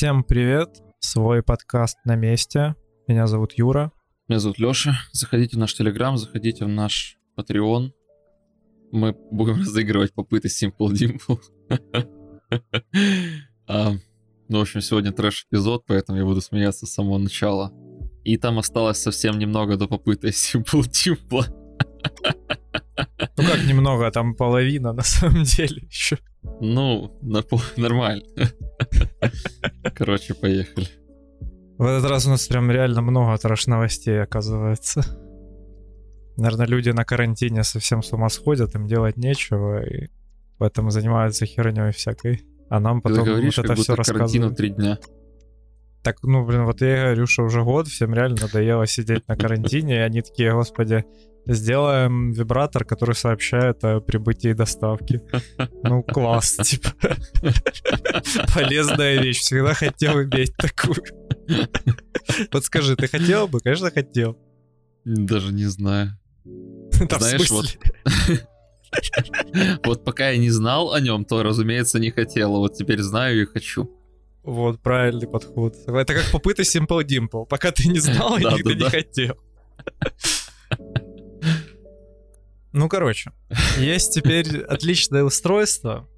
Всем привет! Свой подкаст на месте. Меня зовут Юра. Меня зовут Лёша. Заходите в наш Телеграм, заходите в наш Patreon. Мы будем разыгрывать попыты Simple Dimple. а, ну, в общем, сегодня трэш-эпизод, поэтому я буду смеяться с самого начала. И там осталось совсем немного до попыты Simple Dimple. Ну как немного, а там половина на самом деле еще. Ну, на нормально. Короче, поехали. В этот раз у нас прям реально много трэш-новостей, оказывается. Наверное, люди на карантине совсем с ума сходят, им делать нечего, и поэтому занимаются херней всякой. А нам потом Ты говоришь, вот это все рассказывают. три дня. Так, ну, блин, вот я говорю, что уже год, всем реально надоело сидеть на карантине, и они такие, господи, сделаем вибратор, который сообщает о прибытии доставки. Ну, класс, типа. Полезная вещь. Всегда хотел иметь такую. Вот скажи, ты хотел бы? Конечно, хотел. Даже не знаю. Знаешь, вот... Вот пока я не знал о нем, то, разумеется, не хотел. А вот теперь знаю и хочу. Вот, правильный подход. Это как попытка Simple Dimple. Пока ты не знал, и ты не хотел. Ну, короче, есть теперь отличное устройство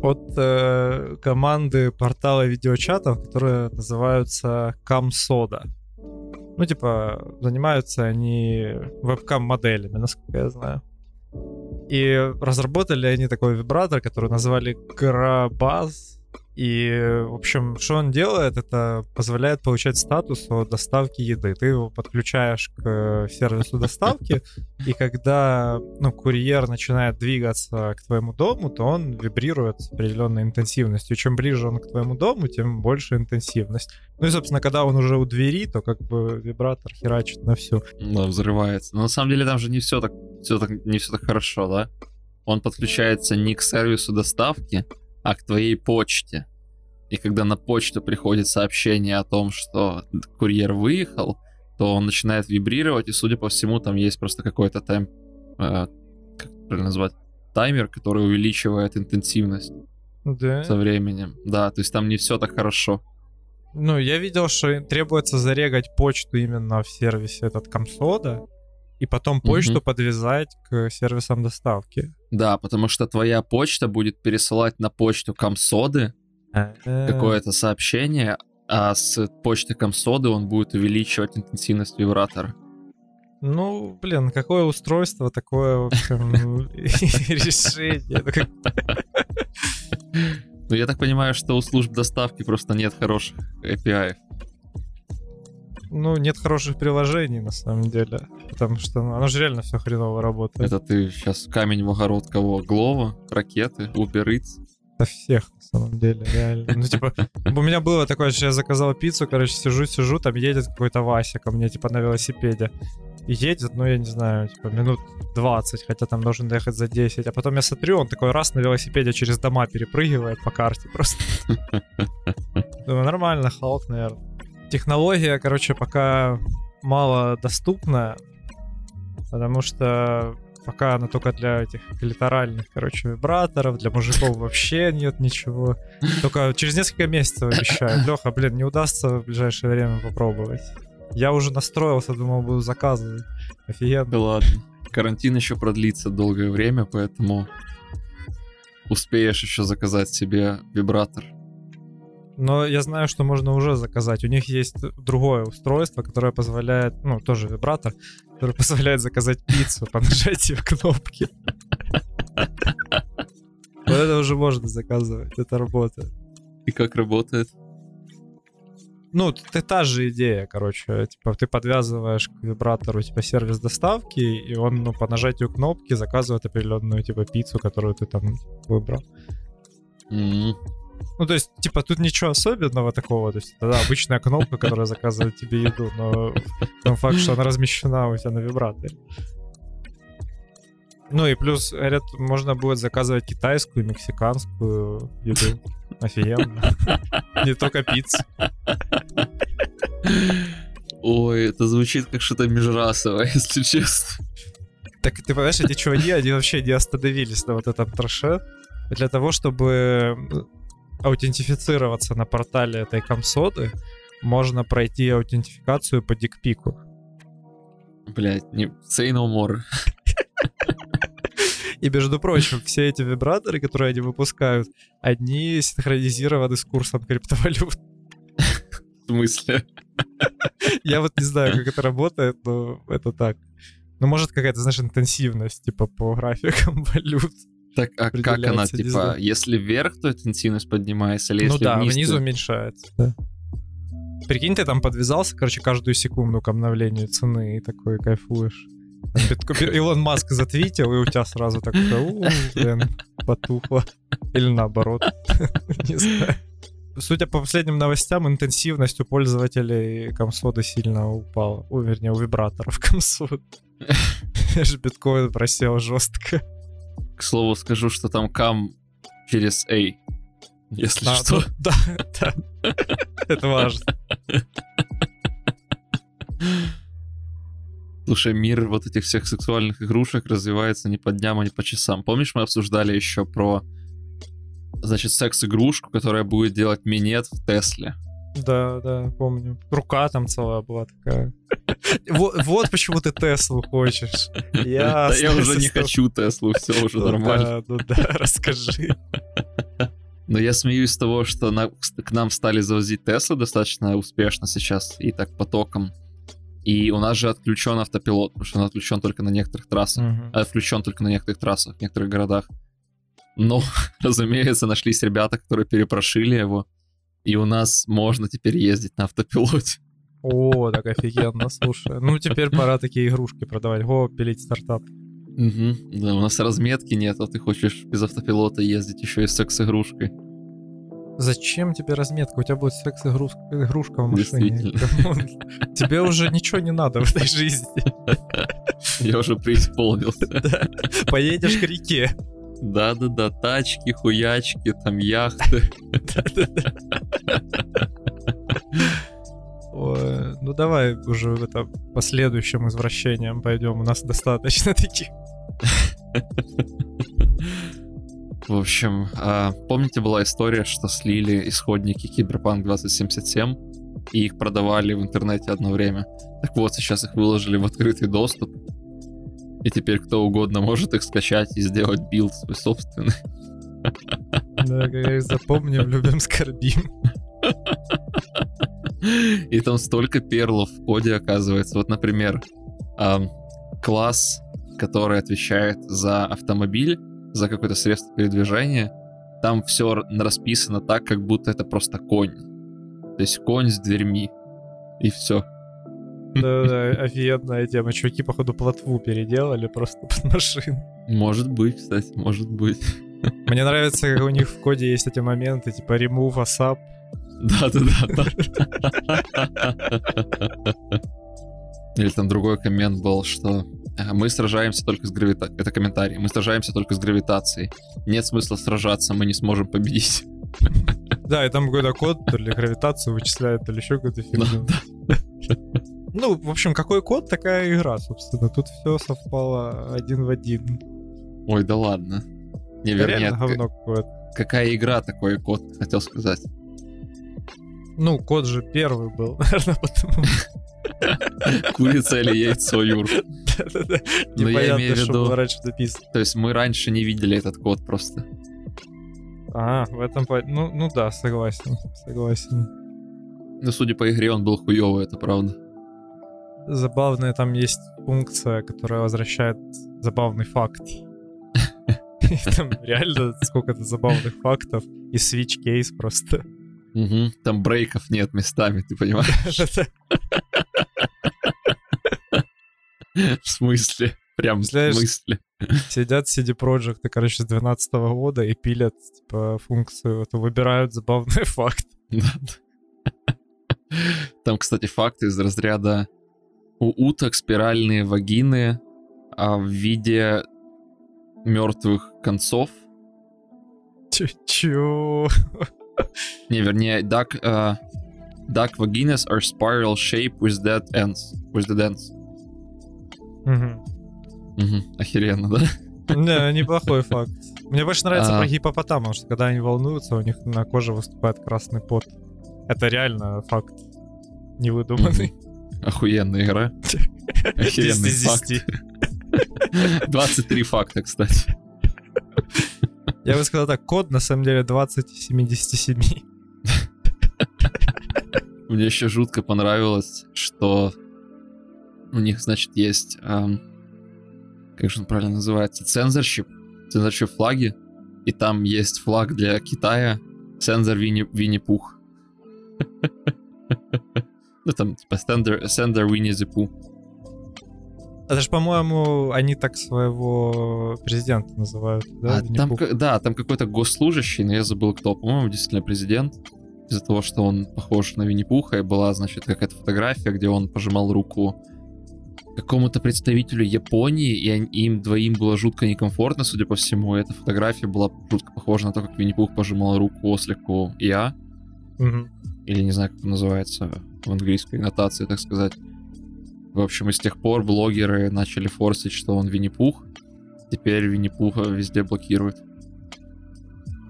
от э, команды портала видеочатов, которые называются Камсода. Ну, типа, занимаются они вебкам-моделями, насколько я знаю. И разработали они такой вибратор, который назвали Grabaz и, в общем, что он делает, это позволяет получать статус о доставке еды. Ты его подключаешь к сервису доставки, и когда ну, курьер начинает двигаться к твоему дому, то он вибрирует с определенной интенсивностью. Чем ближе он к твоему дому, тем больше интенсивность. Ну и, собственно, когда он уже у двери, то как бы вибратор херачит на всю. Да, взрывается. Но на самом деле там же не все так, все так, не все так хорошо, да? Он подключается не к сервису доставки, а к твоей почте. И когда на почту приходит сообщение о том, что курьер выехал, то он начинает вибрировать, и, судя по всему, там есть просто какой-то тайм... Э, как правильно назвать? Таймер, который увеличивает интенсивность да. со временем. Да, то есть там не все так хорошо. Ну, я видел, что требуется зарегать почту именно в сервисе этот Комсода, и потом почту угу. подвязать к сервисам доставки. Да, потому что твоя почта будет пересылать на почту Комсоды какое-то сообщение, а с почты Комсоды он будет увеличивать интенсивность вибратора. Ну, блин, какое устройство, такое, в общем, решение. Ну, я так понимаю, что у служб доставки просто нет хороших API ну, нет хороших приложений, на самом деле. Потому что ну, оно же реально все хреново работает. Это ты сейчас камень в огород кого? Глова, ракеты, Uber Eats? Да всех, на самом деле, реально. Ну, типа, у меня было такое, что я заказал пиццу, короче, сижу-сижу, там едет какой-то Вася ко мне, типа, на велосипеде. И едет, ну, я не знаю, типа, минут 20, хотя там должен доехать за 10. А потом я смотрю, он такой раз на велосипеде через дома перепрыгивает по карте просто. Думаю, нормально, Халк, наверное технология, короче, пока мало доступна, потому что пока она только для этих литеральных, короче, вибраторов, для мужиков вообще нет ничего. Только через несколько месяцев обещаю. Леха, блин, не удастся в ближайшее время попробовать. Я уже настроился, думал, буду заказывать. Офигенно. Да ладно. Карантин еще продлится долгое время, поэтому успеешь еще заказать себе вибратор. Но я знаю, что можно уже заказать. У них есть другое устройство, которое позволяет, ну, тоже вибратор, который позволяет заказать пиццу по нажатию кнопки. Вот это уже можно заказывать, это работает. И как работает? Ну, это та же идея, короче. Типа, ты подвязываешь к вибратору, типа, сервис доставки, и он, ну, по нажатию кнопки заказывает определенную, типа, пиццу, которую ты там выбрал. Mm-hmm. Ну, то есть, типа, тут ничего особенного такого. То есть, это да, обычная кнопка, которая заказывает тебе еду, но сам факт, что она размещена у тебя на вибраторе. Ну и плюс, говорят, можно будет заказывать китайскую, мексиканскую еду. Офигенно. Не только пиццу. Ой, это звучит как что-то межрасовое, если честно. Так ты понимаешь, эти чуваки, они вообще не остановились на вот этом троше. Для того, чтобы аутентифицироваться на портале этой комсоды, можно пройти аутентификацию по дикпику. Блять, не say no more. И, между прочим, все эти вибраторы, которые они выпускают, они синхронизированы с курсом криптовалют. В смысле? Я вот не знаю, как это работает, но это так. Ну, может, какая-то, знаешь, интенсивность, типа, по графикам валют. Так, а как она, типа, если вверх, то интенсивность поднимается, или Ну если да, вниз, внизу то- уменьшается, да. Прикинь, ты там подвязался, короче, каждую секунду к обновлению цены и такой кайфуешь. Илон Маск затвитил, и у тебя сразу такое, «У, блин, потухло. Или наоборот. Не знаю. Судя по последним новостям, интенсивность у пользователей комсода сильно упала. У, вернее, у вибраторов комсода. Аж биткоин просел жестко. К слову, скажу, что там кам через A. Если А, что. Да, да. Это важно. Слушай, мир вот этих всех сексуальных игрушек развивается не по дням, а не по часам. Помнишь, мы обсуждали еще про, значит, секс-игрушку, которая будет делать минет в Тесле? Да, да, помню. Рука там целая была такая. Вот, вот почему ты Теслу хочешь. Я, Да я уже не хочу Теслу, все уже нормально. Да, ну да, расскажи. Но я смеюсь с того, что на- к нам стали завозить Теслы достаточно успешно сейчас и так потоком. И у нас же отключен автопилот, потому что он отключен только на некоторых трассах. Мгм. а включен только на некоторых трассах, в некоторых городах. Но, разумеется, нашлись ребята, которые перепрошили его, и у нас можно теперь ездить на автопилоте. О, так офигенно, слушай. Ну, теперь пора такие игрушки продавать. Го, пилить стартап. Мгм. Да, у нас разметки нет, а ты хочешь без автопилота ездить еще и с секс-игрушкой. Зачем тебе разметка? У тебя будет секс-игрушка игрушка в машине. Тебе уже ничего не надо в этой жизни. Я уже преисполнился. Поедешь к реке. Да-да-да, тачки, хуячки, там яхты. Ну давай уже в это последующим извращением пойдем. У нас достаточно таких. В общем, а, помните, была история, что слили исходники Cyberpunk 2077 и их продавали в интернете одно время. Так вот, сейчас их выложили в открытый доступ. И теперь кто угодно может их скачать и сделать билд свой собственный. Да, как говорится, помним, любим, скорбим. И там столько перлов в коде оказывается. Вот, например, класс, который отвечает за автомобиль, за какое-то средство передвижения, там все расписано так, как будто это просто конь. То есть конь с дверьми. И все. Да, да, офигенная тема. Чуваки, походу, плотву переделали просто под машину. Может быть, кстати, может быть. Мне нравится, как у них в коде есть эти моменты, типа remove asap. Да-да-да. Или там другой коммент был, что «А, мы сражаемся только с гравитацией. Это комментарий. Мы сражаемся только с гравитацией. Нет смысла сражаться, мы не сможем победить. Да, и там какой-то код, то ли гравитацию вычисляет, то ли еще какую-то фигню. Ну, в общем, какой код, такая игра, собственно. Тут все совпало один в один. Ой, да ладно. Не, вернее, Реально говно какое-то. какая игра такой код, хотел сказать. Ну, код же первый был, наверное, потому Курица или яйцо, Юр. Да-да-да. Я Непонятно, что было раньше написано. То есть мы раньше не видели этот код просто. А, в этом... Ну, ну да, согласен, согласен. Ну, судя по игре, он был хуёвый, это правда. Забавная там есть функция, которая возвращает забавный факт. И Там реально сколько-то забавных фактов. И switch кейс просто. Мгм. Там брейков нет местами, ты понимаешь? В смысле? Прям в смысле? Сидят CD Projekt, короче, с 12 года и пилят, типа, функцию, то выбирают забавный факт. Там, кстати, факты из разряда у уток спиральные вагины а в виде мертвых концов. Чё-? Не, вернее, duck, э, duck vaginas are spiral shape with dead ends. With dead ends. Мгм. Мгм, Охеренно, да? Не, неплохой факт. Мне больше нравится А. про потому что когда они волнуются, у них на коже выступает красный пот. Это реально факт. Невыдуманный. Охуенная игра. Охеренный 10 из факт. 10. 23 факта, кстати. Я бы сказал так, код на самом деле 20 из 77. Мне еще жутко понравилось, что у них, значит, есть, ам, как же он правильно называется, цензорщип, цензорщип флаги, и там есть флаг для Китая, цензор Винни, Винни-Пух. Ну, там, типа, сендер, сендер Винни Пух. Это же, по-моему, они так своего президента называют, да? А там, да, там какой-то госслужащий, но я забыл кто. По-моему, действительно президент. Из-за того, что он похож на Винни-Пуха, и была, значит, какая-то фотография, где он пожимал руку какому-то представителю Японии, и они- им двоим было жутко некомфортно, судя по всему. И эта фотография была жутко похожа на то, как Винни-Пух пожимал руку ослику Я, Мгм. или не знаю, как это называется в английской нотации, так сказать. В общем, и с тех пор блогеры начали форсить, что он Винни-Пух. Теперь Винни-Пуха везде блокируют.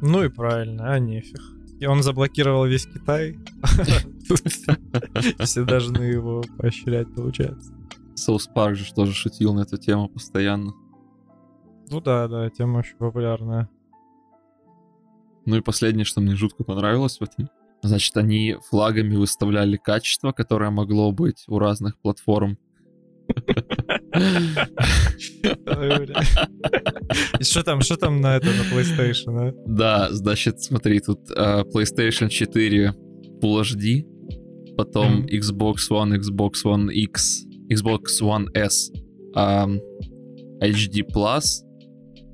Ну и правильно, а нефиг. И он заблокировал весь Китай. Все должны его поощрять, получается. Соус Парк же тоже шутил на эту тему постоянно. Ну да, да, тема очень популярная. Ну и последнее, что мне жутко понравилось в этом. Значит, они флагами выставляли качество, которое могло быть у разных платформ. И что там, что там на это, на PlayStation, а? Да, значит, смотри, тут э, PlayStation 4 Full HD, потом. Xbox One, Xbox One X, Xbox One S, ам, HD Plus,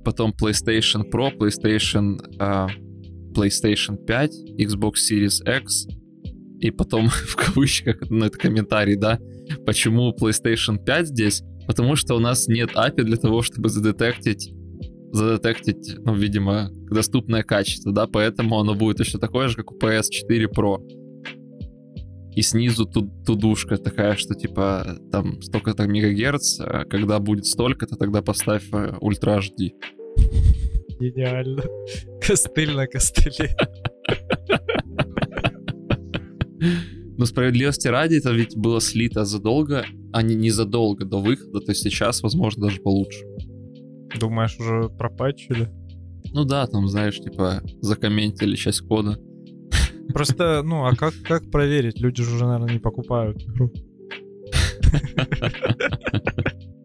потом PlayStation Pro, PlayStation, а, PlayStation 5, Xbox Series X, и потом в кавычках, ну это комментарий, да, почему PlayStation 5 здесь? Потому что у нас нет API для того, чтобы задетектить задетектить, ну, видимо, доступное качество, да, поэтому оно будет точно такое же, как у PS4 Pro. И снизу тут тудушка такая, что типа там столько-то мегагерц, а когда будет столько-то, тогда поставь э, Ultra HD. Гениально. Костыль на костыле. Но справедливости ради, это ведь было слито задолго, а не незадолго до выхода, то есть сейчас, возможно, даже получше. Думаешь, уже пропатчили? Ну да, там, знаешь, типа, закомментили часть кода. Просто, ну, а как, как проверить? Люди же уже, наверное, не покупают игру.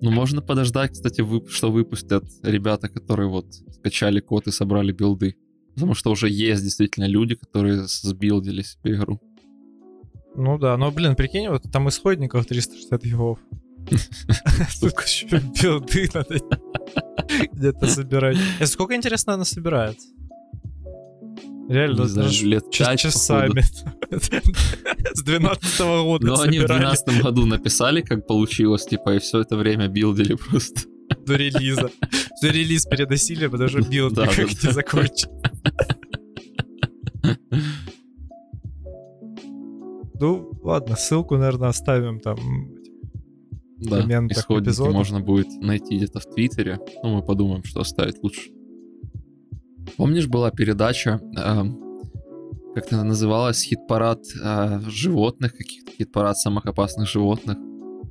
Ну, можно подождать, кстати, вып- что выпустят ребята, которые вот скачали код и собрали билды. Потому что уже есть действительно люди, которые сбилдили себе игру. Ну да, но, блин, прикинь, вот там исходников 360 гигов. Тут еще билды надо где-то собирать. Сколько, интересно, она собирается? Реально, Не знаю, лет час- пять, часами. С 12 года Но они в собирали 2012 году написали, как получилось, типа, и все это время билдили просто. до релиза. Все релиз переносили, потому что билд Да, никак да, не закончил. Ну, ладно, ссылку, наверное, оставим там. Да, исходники можно будет найти где-то в Твиттере. Ну, мы подумаем, что оставить лучше. Помнишь, была передача, эм, как она называлась, хит-парад э, животных, каких-то хит-парад самых опасных животных.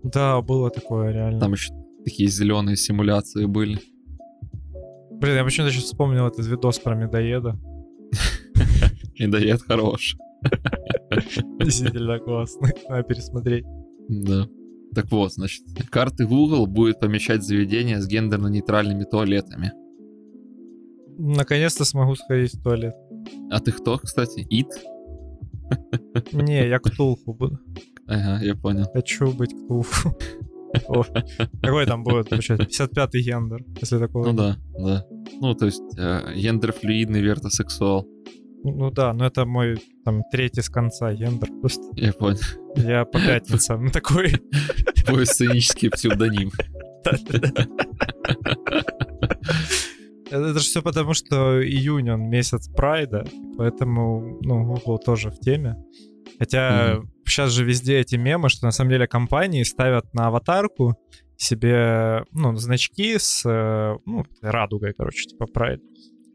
Да, было такое, реально. Там еще такие зеленые симуляции были. Блин, я почему-то сейчас вспомнил этот видос про медоеда. Медоед хорош. Действительно классный. Надо пересмотреть. Да. Так вот, значит, карты Google будет помещать заведения с гендерно-нейтральными туалетами. Наконец-то смогу сходить в туалет. А ты кто, кстати? Ит? Не, я Ктулху буду. Ага, я понял. Хочу быть Ктулху. Какой там будет, получается, 55-й гендер, если такое. Ну да, да. Ну, то есть, э, гендерфлюидный вертосексуал. Ну, ну да, но это мой там третий с конца гендер. Просто Я понял. я по пятницам такой. Твой сценический псевдоним. Это же все потому, что июнь, он месяц прайда, поэтому, ну, Google тоже в теме. Хотя сейчас же везде эти мемы, что на самом деле компании ставят на аватарку себе, ну, значки с, э, ну, радугой, короче, типа прайд.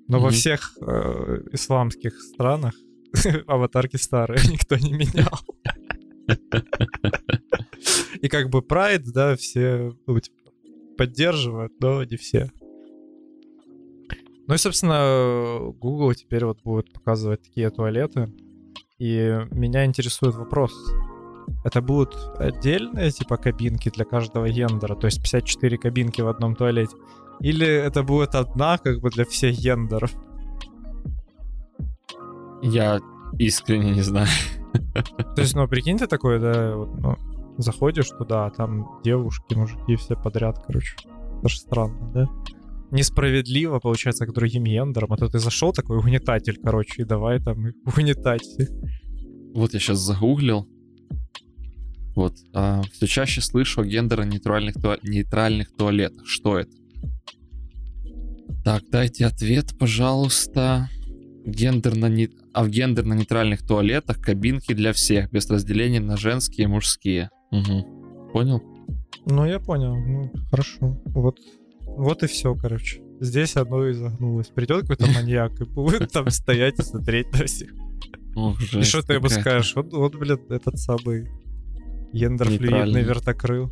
Но во Мгм. всех э, исламских странах аватарки старые, никто не менял. И как бы Pride, да, все ну, типа, поддерживают, но не все. Ну и, собственно, Google теперь вот будет показывать такие туалеты. И меня интересует вопрос. Это будут отдельные, типа, кабинки для каждого гендера, то есть 54 кабинки в одном туалете? Или это будет одна, как бы, для всех гендеров? Я искренне не знаю. То есть, ну, прикинь, ты такой, да, вот, ну, заходишь туда, а там девушки, мужики, все подряд, короче. Это же странно, да? Несправедливо, получается, к другим гендерам. А то ты зашел такой угнетатель, короче, и давай там угнетать. Вот я сейчас загуглил. Вот. все чаще слышу о гендерно-нейтральных туа- нейтральных туалетах. Что это? Так, дайте ответ, пожалуйста. Гендерно не... А в гендерно-нейтральных туалетах кабинки для всех, без разделения на женские и мужские. Угу. Понял? Ну, я понял. Ну, хорошо. Вот, вот и все, короче. Здесь оно и загнулось. Придет какой-то маньяк и будет там стоять и смотреть на всех. И что ты ему скажешь? Вот, вот, блин, этот самый гендерфлюидный вертокрыл.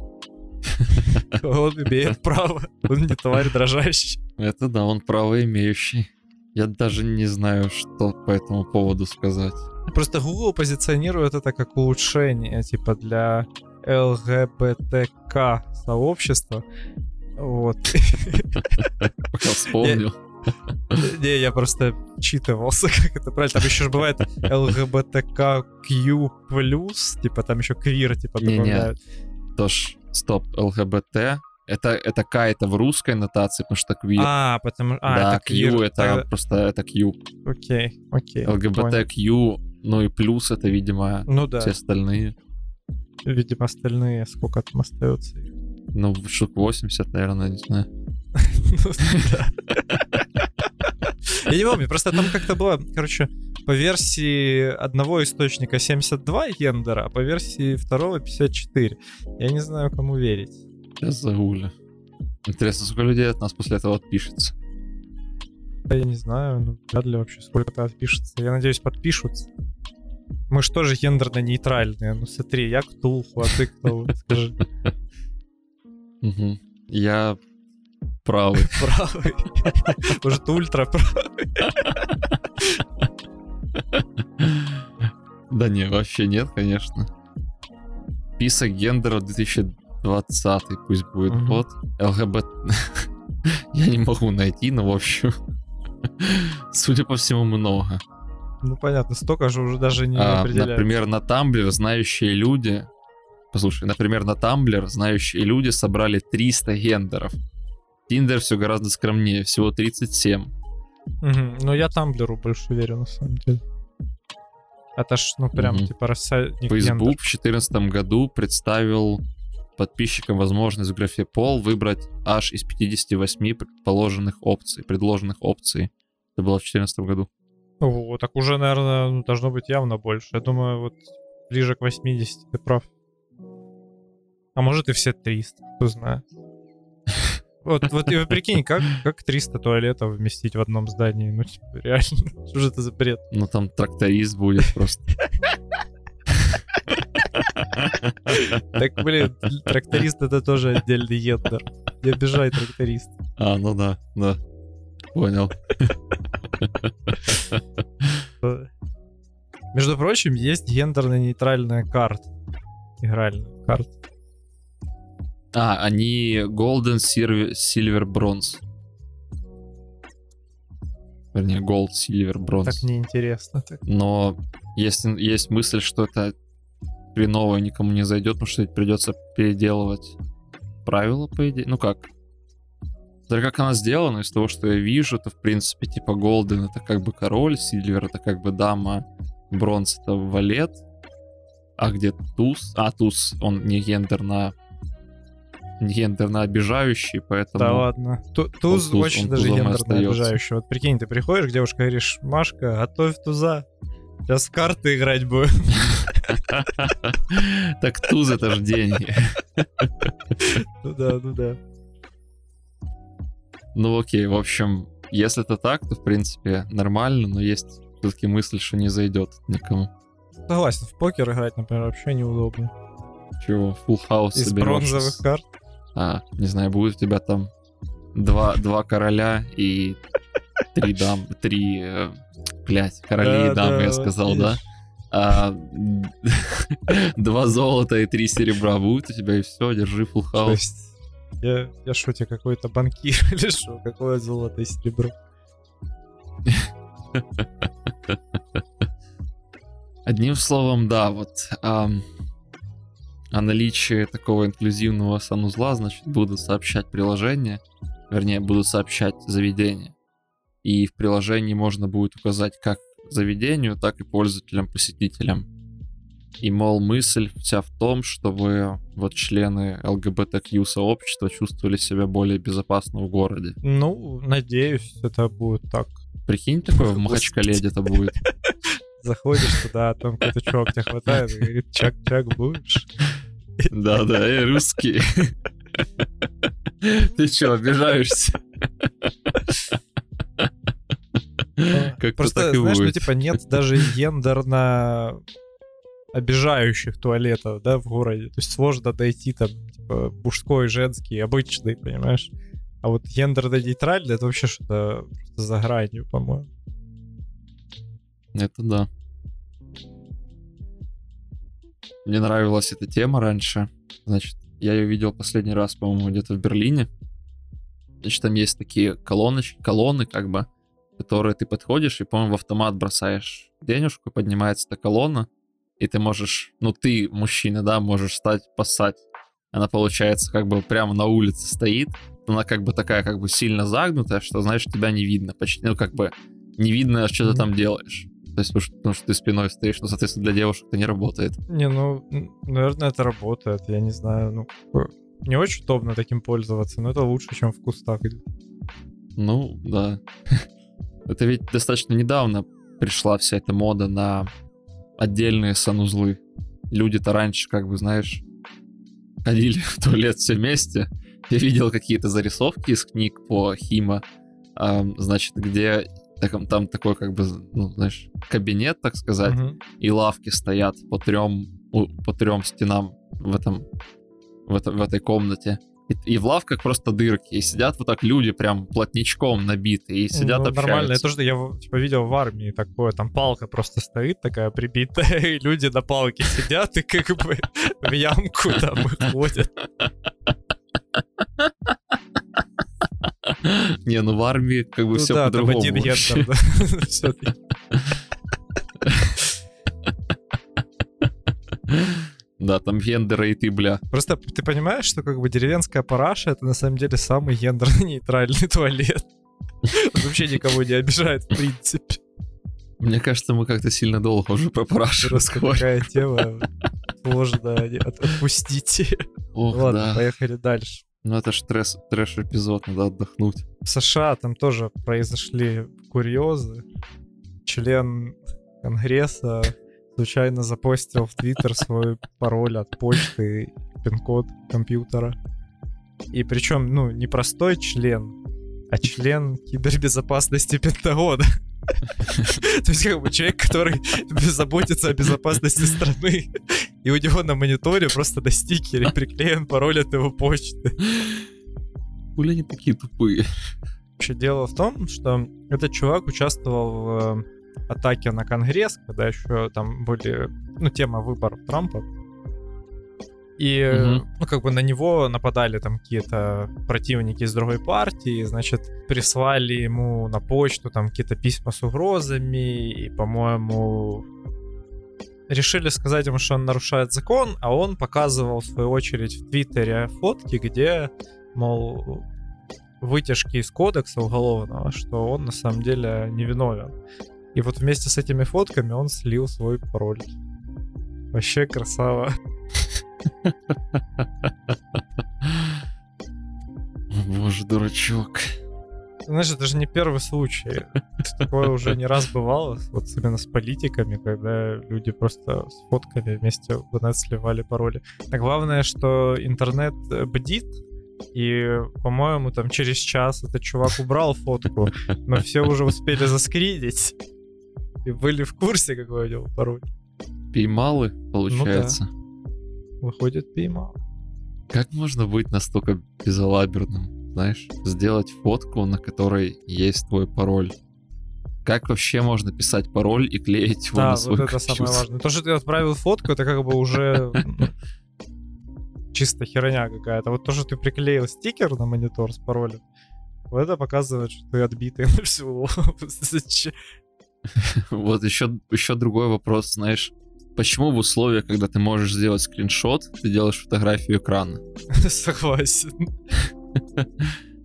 Он имеет право. Он не тварь дрожащий. Это да, он право имеющий. Я даже не знаю, что по этому поводу сказать. Просто Google позиционирует это как улучшение, типа, для ЛГБТК сообщества. Вот. Вспомнил. Не, я просто читывался, как это правильно. Там еще же бывает ЛГБТКQ+, типа там еще квир, типа добавляют. Тоже, стоп, ЛГБТ. Это, это К это в русской нотации, потому что квир. А, потому... А, да, это квир. Q это тогда- просто это Q. Окей, окей. понял. ЛГБТQ, ну и плюс это, видимо, Ну да, все остальные. видимо, остальные сколько там остается. Ну, штук 80, наверное, не знаю. Я не помню, просто там как-то было, короче, по версии одного источника 72 гендера, а по версии второго 54. Я не знаю, кому верить. Сейчас загуглю. Интересно, сколько людей от нас после этого отпишется? Я не знаю, ну, вряд ли вообще сколько-то отпишется. Я надеюсь, подпишутся. Мы же тоже гендерно-нейтральные. Ну смотри, я Ктулху, а ты кто? Скажи. Мгм. Я правый. Правый. Может, ультра правый. Да не, вообще нет, конечно. Список гендеров 2020 пусть будет. Мгм. Вот. ЛГБТ. Я не могу найти, но в общем. Судя по всему, много. Ну понятно, столько же уже даже не А, определяют. например, на Тамблер знающие люди... Послушай, например, на Тамблер знающие люди собрали 300 гендеров. Тиндер все гораздо скромнее, всего 37. Мгм. Ну, я Тамблеру больше верю, на самом деле. Это ж, ну, прям, Мгм. типа, рассадник Facebook гендер. в 2014 году представил подписчикам возможность в графе пол выбрать аж из 58 предположенных опций, предложенных опций. Это было в 2014 году. О, так уже, наверное, ну, должно быть явно больше. Я думаю, вот ближе к 80, ты прав. А может и все 300, кто знает. Вот, вот и прикинь, как, как 300 туалетов вместить в одном здании? Ну, типа, реально, что же это за бред? Ну там тракторист будет просто. Так, блин, тракторист это тоже отдельный гендер. Не обижай тракторист. А, ну да, да. Понял. Между прочим, есть гендерно-нейтральная карта. Игральная карта. А, они Golden, Silver, Silver Bronze. Вернее, Gold, Silver, Bronze. Так неинтересно. Так. Но есть, есть мысль, что это хреново никому не зайдет, потому что придется переделывать правила, по идее. Ну как? Да как она сделана, из того, что я вижу, то в принципе типа Голден это как бы король, Сильвер это как бы дама, Бронз это валет, а где туз? А, туз, он не гендерно гендерно обижающий, поэтому... Да ладно. Ту- Туз очень он даже гендерно остается. обижающий. Вот прикинь, ты приходишь к девушке, говоришь, Машка, готовь туза. Сейчас в карты играть будем. Так туз это же деньги. Ну да, ну да. Ну окей, в общем, если это так, то, в принципе, нормально, но есть все-таки мысль, что не зайдет никому. Согласен, в покер играть, например, вообще неудобно. Чего, full house Из бронзовых карт. А, не знаю, будет у тебя там два, два короля и три дам, три, э, блядь, короли и дамы, я сказал, да? А, два золота и три серебра будет у тебя, и все, держи house. есть я, я тебе какой-то банкир или что? Какое золото и серебро? Одним словом, да, вот ам, о наличии такого инклюзивного санузла, значит, будут сообщать приложения, вернее, будут сообщать заведения. И в приложении можно будет указать как заведению, так и пользователям, посетителям. И, мол, мысль вся в том, чтобы вот члены ЛГБТК сообщества чувствовали себя более безопасно в городе. Ну, надеюсь, это будет так. Прикинь, такое в. Махачкале где-то будет. Заходишь туда, а там какой-то чувак тебя хватает и говорит, чак-чак будешь? Да-да, эй, русский. Ты чё, обижаешься? Как-то Просто, так и знаешь, ну будет. типа нет даже гендерно обижающих туалетов, да, в городе. То есть сложно дойти там, типа, мужской, женский, обычный, понимаешь? А вот гендерно-нейтральный это вообще что-то за гранью, по-моему. Это да. Мне нравилась эта тема раньше. Значит, я ее видел последний раз, по-моему, где-то в Берлине. Значит, там есть такие колоночки, колонны, как бы, которые ты подходишь и, по-моему, в автомат бросаешь денежку, поднимается эта колонна, и ты можешь, ну ты, мужчина, да, можешь стать поссать. Она, получается, как бы прямо на улице стоит. Она как бы такая, как бы сильно загнутая, что, знаешь, тебя не видно почти. Ну, как бы не видно, что ты там делаешь. То есть, потому что, ты спиной стоишь, но, соответственно, для девушек это не работает. Не, ну, наверное, это работает, я не знаю, ну, не очень удобно таким пользоваться, но это лучше, чем в кустах. Ну, да. Это ведь достаточно недавно пришла вся эта мода на отдельные санузлы. Люди-то раньше, как бы, знаешь, ходили в туалет все вместе. Я видел какие-то зарисовки из книг по Хима, значит, где так- там такой, как бы, ну, знаешь, кабинет, так сказать, Мгм. и лавки стоят по трем, по трем стенам в этом, в, этом, в этой комнате. И, и в лавках просто дырки, и сидят вот так люди прям плотничком набитые, и сидят Ну, общаются. нормально, это же я типа видел в армии такое, там палка просто стоит такая прибитая, и люди на палке сидят и как бы в ямку там ходят. Не, ну в армии как бы Ну все да, там по-другому. один гендер, да, там гендеры и ты, бля. Просто ты понимаешь, что как бы деревенская параша это на самом деле самый гендерно-нейтральный туалет. Он вообще никого не обижает, в принципе. Мне кажется, мы как-то сильно долго уже про парашу Просто такая тема сложно от- отпустить. Ох, Ладно, да. поехали дальше. Ну это ж тресс- трэш-эпизод, надо отдохнуть. В США там тоже произошли курьезы. Член Конгресса случайно запостил в Твиттер свой пароль от почты, пин-код компьютера. И причем, ну, не простой член, а член кибербезопасности Пентагона. То есть, как бы человек, который заботится о безопасности страны, и у него на мониторе просто на стикере приклеен пароль от его почты. Хули они такие тупые. Вообще дело в том, что этот чувак участвовал в э, атаке на Конгресс, когда еще там были, ну, тема выборов Трампа. И, Мгм. ну, как бы на него нападали там какие-то противники из другой партии, значит, прислали ему на почту там какие-то письма с угрозами, и, по-моему, решили сказать ему, что он нарушает закон, а он показывал, в свою очередь, в Твиттере фотки, где, мол, вытяжки из кодекса уголовного, что он на самом деле невиновен. И вот вместе с этими фотками он слил свой пароль. Вообще красава. Боже, дурачок. Знаешь, это же не первый случай. Такое уже не раз бывало, вот именно с политиками, когда люди просто с фотками вместе в интернет сливали пароли. А главное, что интернет э, бдит, И, по-моему, там через час этот чувак убрал фотку, но все уже успели заскринить. И были в курсе, какой у него пароль. Пеймалы, получается. Выходит, поймал. Как можно быть настолько безалаберным? Знаешь, сделать фотку, на которой есть твой пароль. Как вообще можно писать пароль и клеить его Да, на вот свой это компьютер? самое важное. То, что ты отправил фотку, это как бы уже чисто херня какая-то. Вот то, что ты приклеил стикер на монитор с паролем, вот это показывает, что ты отбитый на. Зачем? Вот еще, еще другой вопрос, знаешь, почему в условиях, когда ты можешь сделать скриншот, ты делаешь фотографию экрана? Согласен.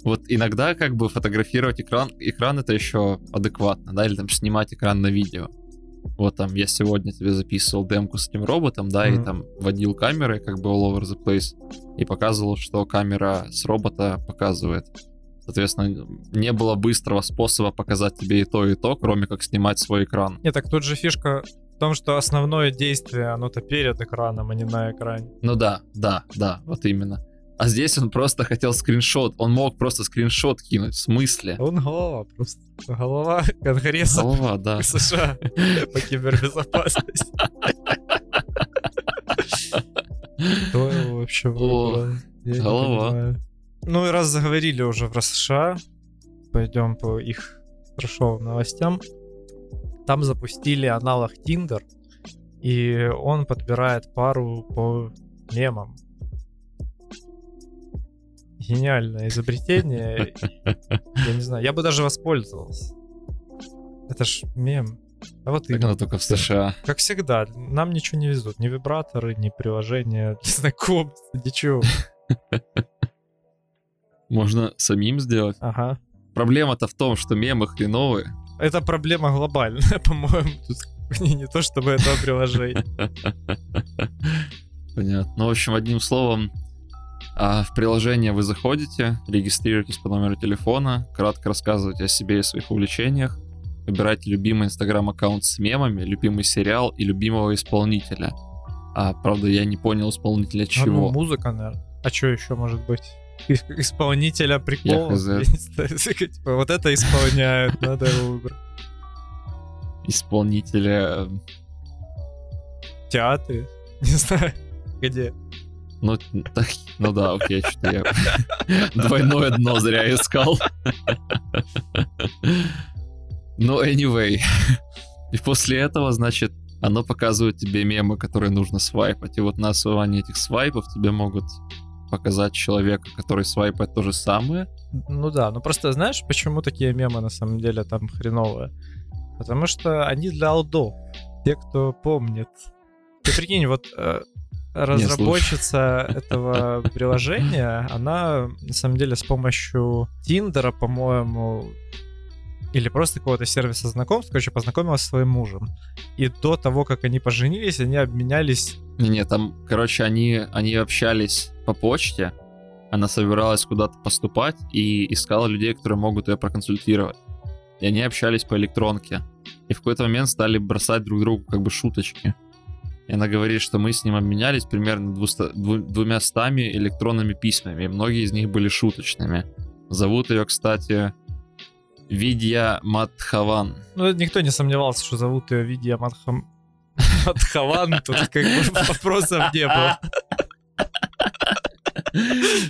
Вот иногда как бы фотографировать экран, экран это еще адекватно, да, или там снимать экран на видео. Вот там я сегодня тебе записывал демку с этим роботом, да, Мгм. и там водил камерой как бы all over the place и показывал, что камера с робота показывает. Соответственно, не было быстрого способа показать тебе и то, и то, кроме как снимать свой экран. Не, так тут же фишка в том, что основное действие, оно-то перед экраном, а не на экране. Ну да, да, да, вот именно. А здесь он просто хотел скриншот. Он мог просто скриншот кинуть. В смысле? Он голова просто. Голова Конгресса Голова, да. США по кибербезопасности. Кто его вообще выбрал? Голова. Ну и раз заговорили уже про США, пойдем по их трешовым новостям. Там запустили аналог Tinder, и он подбирает пару по мемам. Гениальное изобретение. Я не знаю, я бы даже воспользовался. Это ж мем. А вот именно. только в США. Как всегда, нам ничего не везут. Ни вибраторы, ни приложения для знакомств, ничего. Можно самим сделать. Ага. Проблема-то в том, что мемы хреновые. Это проблема глобальная, по-моему. Тут не, не то чтобы это приложение. Понятно. Ну, в общем, одним словом, в приложение вы заходите, регистрируетесь по номеру телефона, кратко рассказываете о себе и своих увлечениях, выбирайте любимый инстаграм-аккаунт с мемами, любимый сериал и любимого исполнителя. А, правда, я не понял исполнителя А, ну, чего. музыка, наверное. А что еще может быть? Исполнителя не знаю, типа, Вот это исполняют, надо его выбрать. Исполнителя... э, В театре. Не знаю, где. Ну, так, ну да, окей, что я двойное дно зря искал. Ну, anyway. И после этого, значит, оно показывает тебе мемы, которые нужно свайпать. И вот на основании этих свайпов тебе могут показать человека, который свайпает то же самое. Ну да, ну просто знаешь, почему такие мемы на самом деле там хреновые? Потому что они для алдов. Те, кто помнит. Ты прикинь, вот э, разработчица этого приложения, она на самом деле с помощью Тиндера, по-моему, или просто какого-то сервиса знакомств, короче, познакомилась со своим мужем. И до того, как они поженились, они обменялись... Не-не, там, короче, они, они общались по почте, она собиралась куда-то поступать и искала людей, которые могут ее проконсультировать. И они общались по электронке. И в какой-то момент стали бросать друг другу как бы шуточки. И она говорит, что мы с ним обменялись примерно двуста- дву- двумя стами электронными письмами, и многие из них были шуточными. Зовут ее, кстати, Видья Матхаван. Ну, никто не сомневался, что зовут ее Видия Матхам... Матхаван, тут как бы вопросов не было.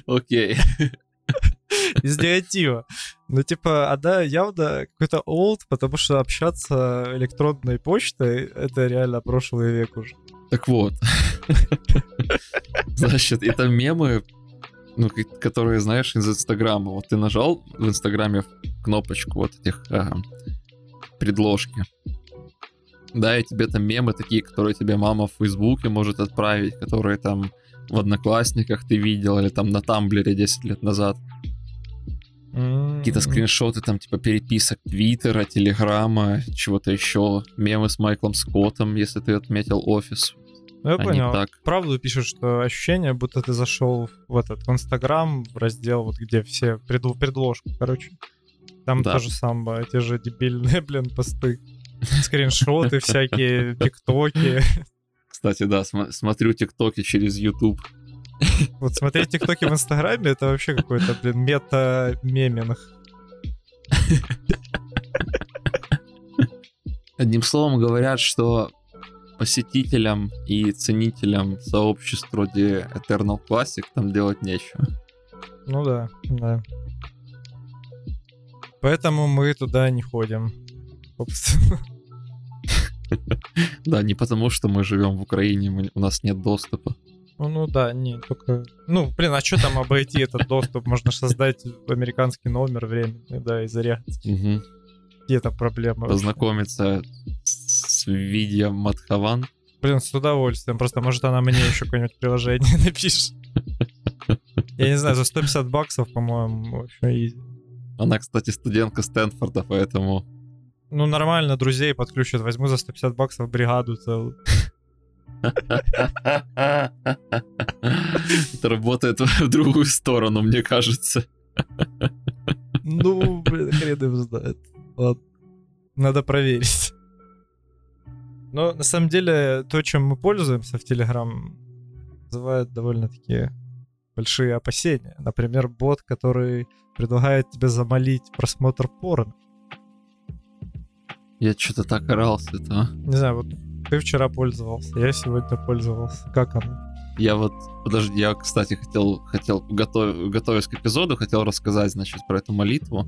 Окей. из негатива. Ну, типа, она явно какой-то олд, потому что общаться электронной почтой — это реально прошлый век уже. Так вот. Значит, это мемы, ну, которые, знаешь, из Инстаграма. Вот ты нажал в Инстаграме кнопочку вот этих а, предложки. Да, и тебе там мемы такие, которые тебе мама в Фейсбуке может отправить, которые там в Одноклассниках ты видел, или там на Тамблере 10 лет назад. Какие-то скриншоты там типа переписок Твиттера, Телеграма, чего-то еще. Мемы с Майклом Скоттом, если ты отметил офис. Ну, я а понял. так. Правду пишут, что ощущение, будто ты зашел в этот в Инстаграм, в раздел, вот где все предл- предложку, короче. Там Да. то же самое, те же дебильные, блин, посты. Скриншоты всякие, тиктоки. Кстати, да, см- смотрю тиктоки через YouTube. Вот смотреть тиктоки в Инстаграме, это вообще какой-то, блин, мета-меминг. Одним словом говорят, что посетителям и ценителям сообществ вроде Eternal Classic там делать нечего. Ну да, да. Поэтому мы туда не ходим. Собственно. Да, не потому, что мы живем в Украине, у нас нет доступа. Ну, ну да, не, только... Ну, блин, а что там обойти этот доступ? Можно создать американский номер временный, да, и зарядить. Угу. Где это проблема? Познакомиться с Видео Матхаван. Блин, с удовольствием. Просто, может, она мне еще какое-нибудь приложение напишет. Я не знаю, за 150 баксов, по-моему, вообще изи. Она, кстати, студентка Стэнфорда, поэтому... Ну, нормально, друзей подключат. Возьму за 150 баксов бригаду целую. Это работает в другую сторону, мне кажется. Ну, блин, хрен им знает. Ладно. Надо проверить. Но на самом деле то, чем мы пользуемся в Telegram, вызывает довольно-таки большие опасения. Например, бот, который предлагает тебе замолить просмотр порно. Я что-то так орался этого. Не знаю, вот ты вчера пользовался, я сегодня пользовался. Как оно? Я вот, подожди, я, кстати, хотел, хотел готов, готовясь к эпизоду, хотел рассказать, значит, про эту молитву.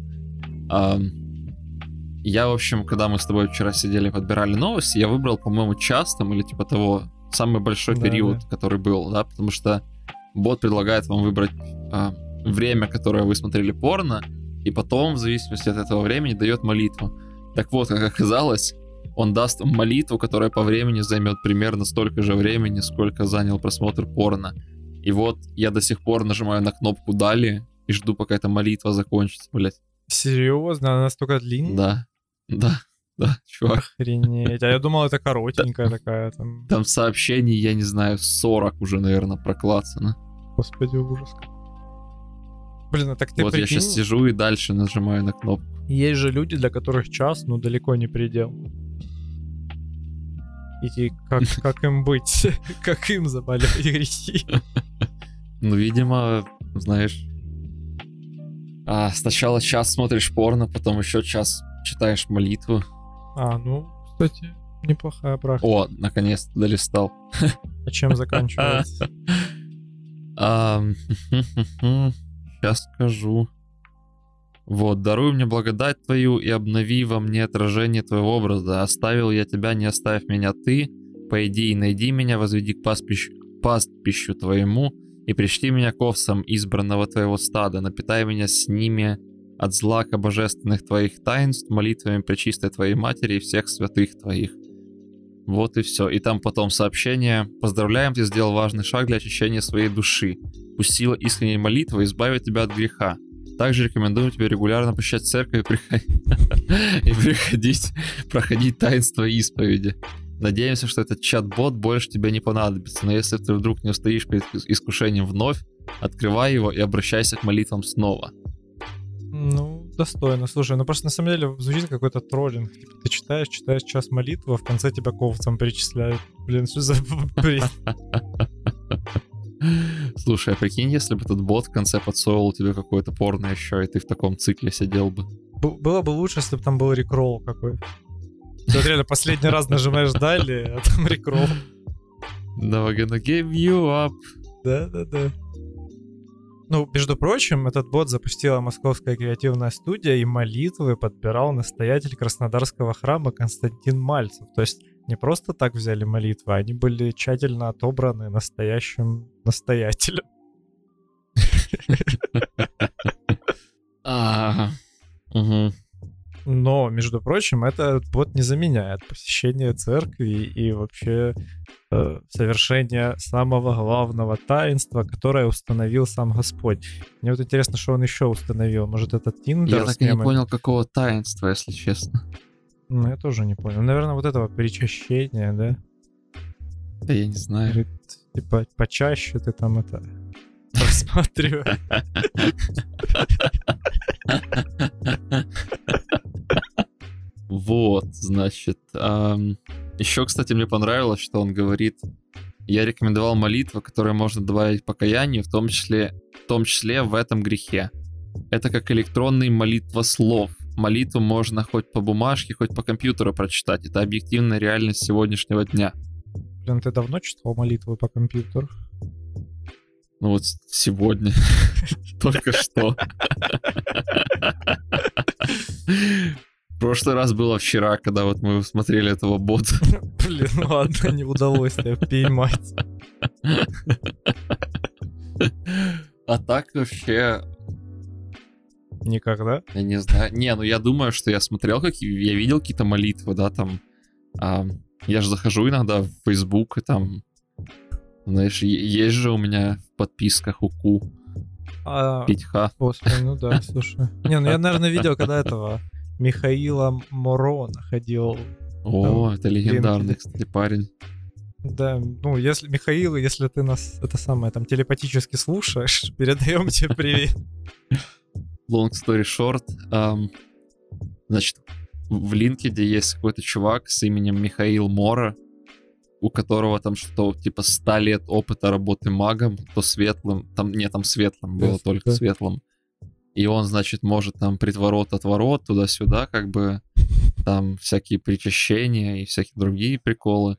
Я, в общем, когда мы с тобой вчера сидели и подбирали новости, я выбрал, по-моему, час там или типа того, самый большой да, период, да. который был, да, потому что бот предлагает вам выбрать а, время, которое вы смотрели порно, и потом, в зависимости от этого времени, дает молитву. Так вот, как оказалось, он даст молитву, которая по времени займет примерно столько же времени, сколько занял просмотр порно. И вот я до сих пор нажимаю на кнопку «Дали» и жду, пока эта молитва закончится, блядь. Серьезно? Она настолько длинная? Да. Да, да, чувак. Охренеть. А я думал, это коротенькая такая там. Там сообщений, я не знаю, 40 уже, наверное, проклацано. Господи, ужас. Блин, а так ты Вот прикинь... я сейчас сижу и дальше нажимаю на кнопку. Есть же люди, для которых час, ну, далеко не предел. И как, как им быть? как им заболеть грехи? Ну, видимо, знаешь, а, сначала час смотришь порно, потом еще час читаешь молитву. А, ну, кстати, неплохая практика. О, наконец-то долистал. А чем заканчивается? Сейчас скажу. Вот, даруй мне благодать твою и обнови во мне отражение твоего образа. Оставил я тебя, не оставь меня ты. Пойди и найди меня, возведи к пастбищу, пастбищу твоему, и пришли меня к овцам избранного твоего стада, напитай меня с ними от злака божественных твоих таинств, молитвами пречистой твоей матери и всех святых твоих. Вот и все. И там потом сообщение. Поздравляем, ты сделал важный шаг для очищения своей души. Пусть сила искренней молитвы избавит тебя от греха. Также рекомендую тебе регулярно посещать церковь и приходить, проходить таинство исповеди. Надеемся, что этот чат-бот больше тебе не понадобится, но если ты вдруг не устоишь перед искушением вновь, открывай его и обращайся к молитвам снова. Ну, достойно. Слушай, ну просто на самом деле звучит какой-то троллинг. Типа, ты читаешь, читаешь час молитвы, а в конце тебя ковцам перечисляют. Блин, что за бред? Слушай, а прикинь, если бы этот бот в конце подсовывал тебе какое-то порно еще, и ты в таком цикле сидел бы. Б- было бы лучше, если бы там был рекролл какой. Ты реально последний раз нажимаешь далее, а там рекролл. Now I'm gonna give you up. Да-да-да. Ну, между прочим, этот бот запустила Московская креативная студия, и молитвы подбирал настоятель Краснодарского храма Константин Мальцев. То есть не просто так взяли молитвы, они были тщательно отобраны настоящим настоятелем. Но, между прочим, этот бот не заменяет посещение церкви и вообще э, совершение самого главного таинства, которое установил сам Господь. Мне вот интересно, что он еще установил. Может, это Тиндер? Я так и не понял, какого таинства, если честно. Ну, я тоже не понял. Наверное, вот этого перечащения, да? Да я не знаю. Говорит, типа, почаще ты там это просматриваешь. Вот, значит. Еще, кстати, мне понравилось, что он говорит, я рекомендовал молитвы, которые можно добавить покаянию, в том числе, в том числе в этом грехе. Это как электронный молитвослов. Молитву можно хоть по бумажке, хоть по компьютеру прочитать. Это объективная реальность сегодняшнего дня. Блин, ты давно читал молитвы по компьютеру? Ну вот сегодня. Только что. В прошлый раз было вчера, когда вот мы смотрели этого бота. Блин, ну ладно, не удалось тебя поймать. А так вообще... Никогда? Я не знаю. Не, ну я думаю, что я смотрел, какие... Я видел какие-то молитвы, да, там... А, я же захожу иногда в Facebook, и там знаешь, есть же у меня в подписках УКУ. А, Петьха. Господи, ну да, слушай. Не, ну я, наверное, видел, когда этого Михаила Моро находил. О, там, это легендарный, кстати, парень. Да, ну, если, Михаил, если ты нас, это самое, там, телепатически слушаешь, передаем тебе привет. Long story short, um, значит, в LinkedIn есть какой-то чувак с именем Михаил Мора, у которого там что, типа 100 лет опыта работы магом, то светлым, там, не, там светлым было, yes, только да. светлым. И он, значит, может там притворот, отворот, туда-сюда, как бы там всякие причащения и всякие другие приколы.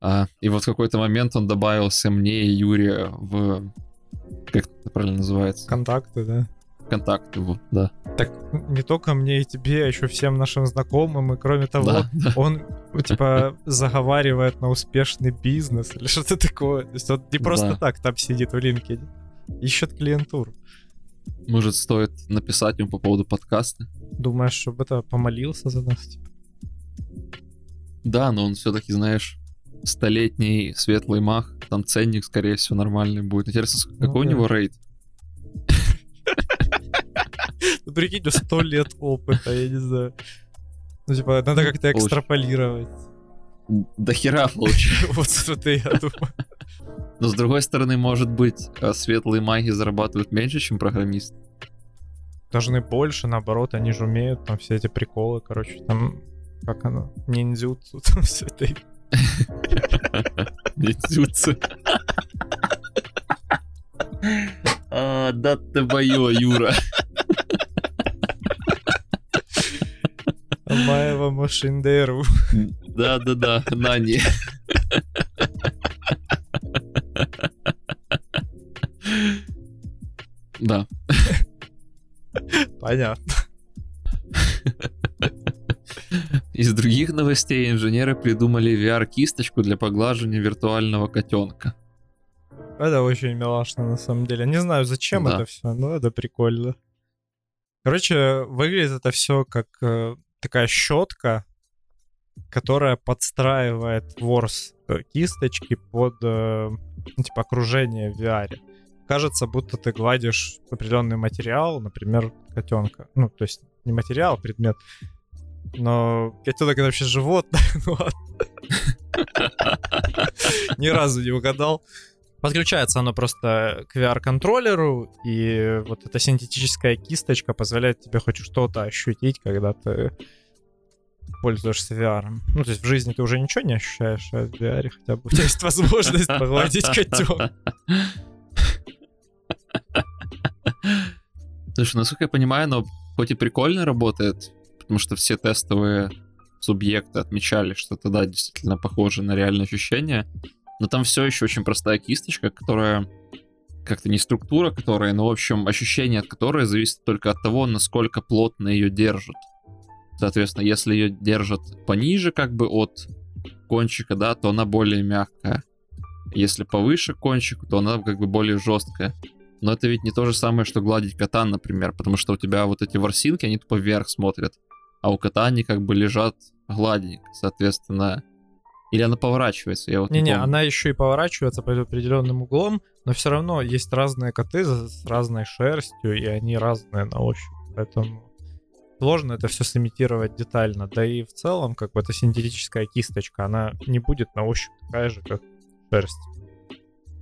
А, и вот в какой-то момент он добавился мне и Юрия в... Как это правильно называется? Контакты, да контакт его, да. Так не только мне и тебе, а еще всем нашим знакомым, и кроме того, да, да. он типа заговаривает на успешный бизнес или что-то такое. То есть он не просто да. так там сидит в LinkedIn, ищет клиентуру. Может, стоит написать ему по поводу подкаста? Думаешь, чтобы это помолился за нас? Да, но он все-таки, знаешь, столетний светлый мах, там ценник, скорее всего, нормальный будет. Интересно, какой ну, у да. него рейд? Ну, прикинь, 100 лет опыта, я не знаю. Ну, типа, надо как-то экстраполировать. До хера получается. Вот что я думаю. Но с другой стороны, может быть, а, светлые маги зарабатывают меньше, чем программисты. Должны больше, наоборот, они же умеют там все эти приколы, короче, там, как оно, ниндзюцу, там все это. Ниндзюцу. А, да ты твое, Юра. Маева Машиндеру. Да-да-да, Нани. Да. Понятно. Из других новостей инженеры придумали VR-кисточку для поглаживания виртуального котенка. Это очень милашно, на самом деле. Не знаю, зачем да. это все, но это прикольно. Короче, выглядит это все как э, такая щетка, которая подстраивает ворс э, кисточки под э, ну, типа окружение в VR. Кажется, будто ты гладишь определенный материал, например, котенка. Ну, то есть не материал, а предмет. Но котенок это вообще животное. ну Ни разу не угадал. Подключается оно просто к VR-контроллеру, и вот эта синтетическая кисточка позволяет тебе хоть что-то ощутить, когда ты пользуешься VR. Ну, то есть в жизни ты уже ничего не ощущаешь, а в VR хотя бы у тебя есть возможность погладить котенка. Слушай, насколько я понимаю, оно хоть и прикольно работает, потому что все тестовые субъекты отмечали, что это, да, действительно похоже на реальное ощущение, но там все еще очень простая кисточка, которая как-то не структура которая, но, в общем, ощущение от которой зависит только от того, насколько плотно ее держат. Соответственно, если ее держат пониже как бы от кончика, да, то она более мягкая. Если повыше кончик, то она как бы более жесткая. Но это ведь не то же самое, что гладить кота, например, потому что у тебя вот эти ворсинки, они тупо вверх смотрят, а у кота они как бы лежат гладенько. Соответственно, или она поворачивается? Я вот Не-не, она еще и поворачивается под определенным углом, но все равно есть разные коты с разной шерстью, и они разные на ощупь. Поэтому сложно это все сымитировать детально. Да и в целом, как бы это синтетическая кисточка, она не будет на ощупь такая же, как шерсть.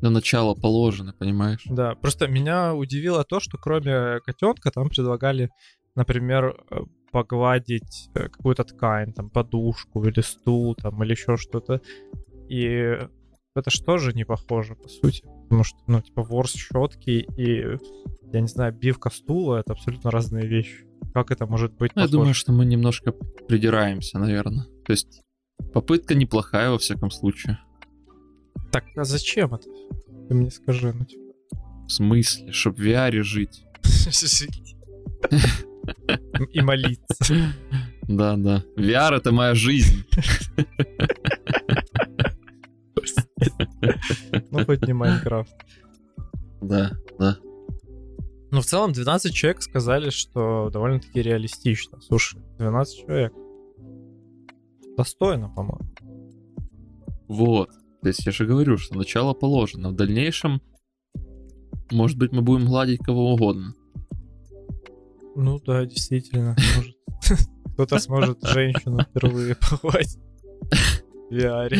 На начало положено, понимаешь? Да, просто меня удивило то, что кроме котенка там предлагали, например, э, погладить э, какую-то ткань, там, подушку или стул, там, или еще что-то. И это ж тоже не похоже, по сути. Потому что, ну, типа, ворс щетки и, я не знаю, бивка стула — это абсолютно разные вещи. Как это может быть Ну, Я думаю, что мы немножко придираемся, наверное. То есть попытка неплохая во всяком случае. Так, а зачем это? Ты мне скажи, ну, типа... В смысле, чтобы в VR жить. И молиться. Да, да. VR это моя жизнь. Ну, хоть не Майнкрафт. Да, да. Ну, в целом, 12 человек сказали, что довольно-таки реалистично. Слушай, 12 человек. Достойно, по-моему. Вот. То есть я же говорю, что начало положено. В дальнейшем, может быть, мы будем гладить кого угодно. Ну да, действительно. Может, кто-то сможет женщину впервые похватить в VR.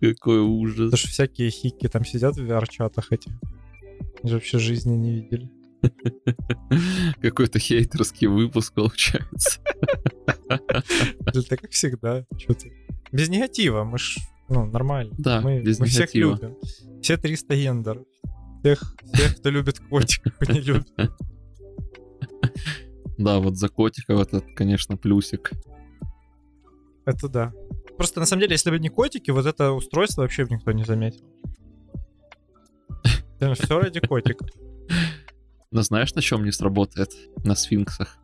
Какой ужас. Потому что всякие хики там сидят в VR-чатах этих. Они же вообще жизни не видели. Какой-то хейтерский выпуск получается. Это как всегда. Ты? Без негатива, мы ж, ну, нормально. Да, мы, без мы всех любим. Все 300 гендеров. Всех, всех, кто любит котиков, не любит. Да, вот за котиков это, конечно, плюсик. Это да. Просто на самом деле, если бы не котики, вот это устройство вообще бы никто не заметил. Все ради котиков. Но знаешь, на чем не сработает? На сфинксах.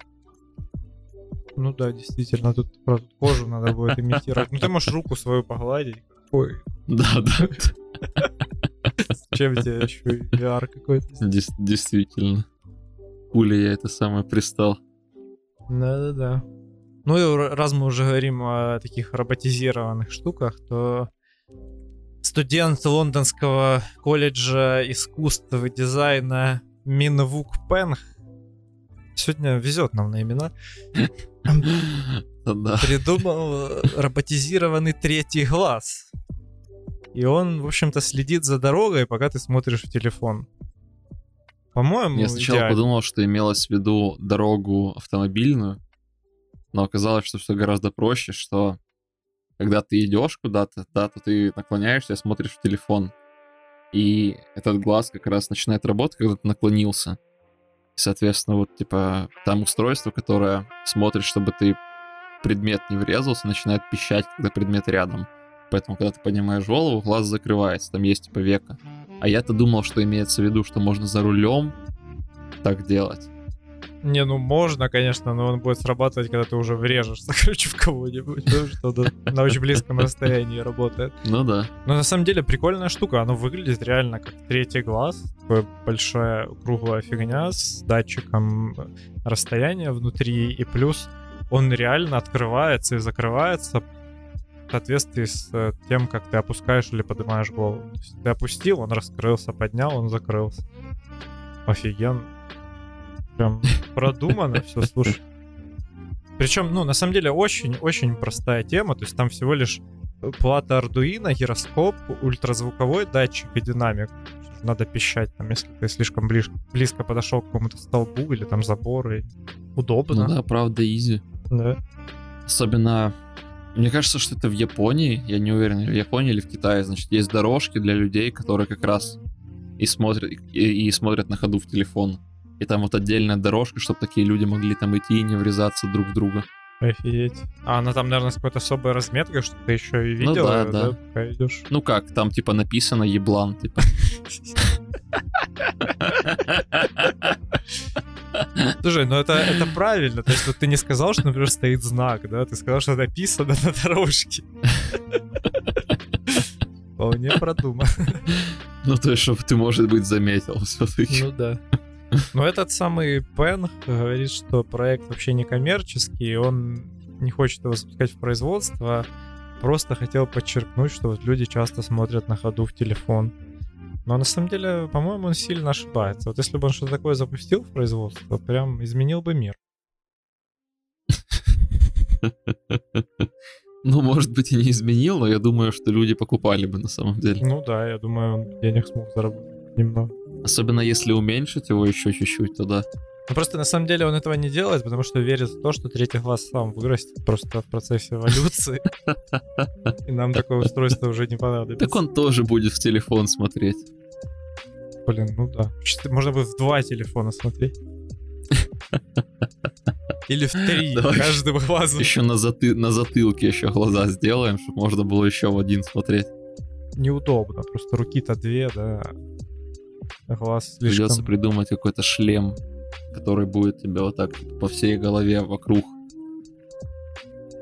Ну да, действительно, тут, правда, кожу надо будет имитировать. Ну ты можешь руку свою погладить. Ой, Да, да. чем тебе еще VR какой-то? Действительно. Пуля я это самое пристал. Да-да-да. Ну и раз мы уже говорим о таких роботизированных штуках, то студент Лондонского колледжа искусств и дизайна Минвук Пенг сегодня везет нам на имена. Придумал роботизированный третий глаз. И он, в общем-то, следит за дорогой, пока ты смотришь в телефон. По-моему, Я сначала идеально. подумал, что имелось в виду дорогу автомобильную, но оказалось, что все гораздо проще, что когда ты идешь куда-то, да, то ты наклоняешься и смотришь в телефон. И этот глаз как раз начинает работать, когда ты наклонился. И, соответственно, вот, типа, там устройство, которое смотрит, чтобы ты предмет не врезался, начинает пищать, когда предмет рядом. Поэтому, когда ты поднимаешь голову, глаз закрывается, там есть типа века. А я-то думал, что имеется в виду, что можно за рулем так делать. Не, ну можно, конечно, но он будет срабатывать, когда ты уже врежешься, короче, в кого-нибудь, потому что на очень близком расстоянии работает. Ну да. Но на самом деле прикольная штука, оно выглядит реально как третий глаз, такая большая круглая фигня с датчиком расстояния внутри, и плюс он реально открывается и закрывается в соответствии с э, тем, как ты опускаешь или поднимаешь голову. То есть ты опустил, он раскрылся, поднял, он закрылся. Офигенно. Прям продумано все, слушай. Причем, ну, на самом деле, очень-очень простая тема. То есть там всего лишь плата Arduino, гироскоп, ультразвуковой датчик и динамик. Надо пищать, там, если ты слишком ближ- близко подошел к какому-то столбу или там забору. и Удобно. Ну да, правда, изи. да. Особенно, мне кажется, что это в Японии, я не уверен, в Японии или в Китае, значит, есть дорожки для людей, которые как раз и смотрят, и, и смотрят на ходу в телефон. И там вот отдельная дорожка, чтобы такие люди могли там идти и не врезаться друг в друга. Офигеть. А она там, наверное, с какой-то особой разметкой, что ты еще и Ну видел, да, её, да. пока идешь. Ну как, там типа написано еблан, типа. Слушай, ну это, это правильно. То есть вот ты не сказал, что, например, стоит знак, да? Ты сказал, что написано на дорожке. Вполне продумано. Ну то есть, чтобы ты, может быть, заметил все-таки. Ну да. Но этот самый Пен говорит, что проект вообще не коммерческий, и он не хочет его запускать в производство, просто хотел подчеркнуть, что вот люди часто смотрят на ходу в телефон. Но на самом деле, по-моему, он сильно ошибается. Вот если бы он что-то такое запустил в производство, прям изменил бы мир. Ну, может быть, и не изменил, но я думаю, что люди покупали бы на самом деле. Ну да, я думаю, он денег смог заработать немного. Особенно если уменьшить его еще чуть-чуть, то да. Ну, просто на самом деле он этого не делает, потому что верит в то, что третий глаз сам вырастет просто в процессе эволюции. И нам такое устройство уже не понадобится. Так он тоже будет в телефон смотреть. Блин, ну да. Можно бы в два телефона смотреть. Или в три, Давай. каждым глазом. Еще на, заты... на затылке еще глаза сделаем, чтобы можно было еще в один смотреть. Неудобно, просто руки-то две, да. Глаз слишком... Придется придумать какой-то шлем, который будет тебе вот так по всей голове вокруг.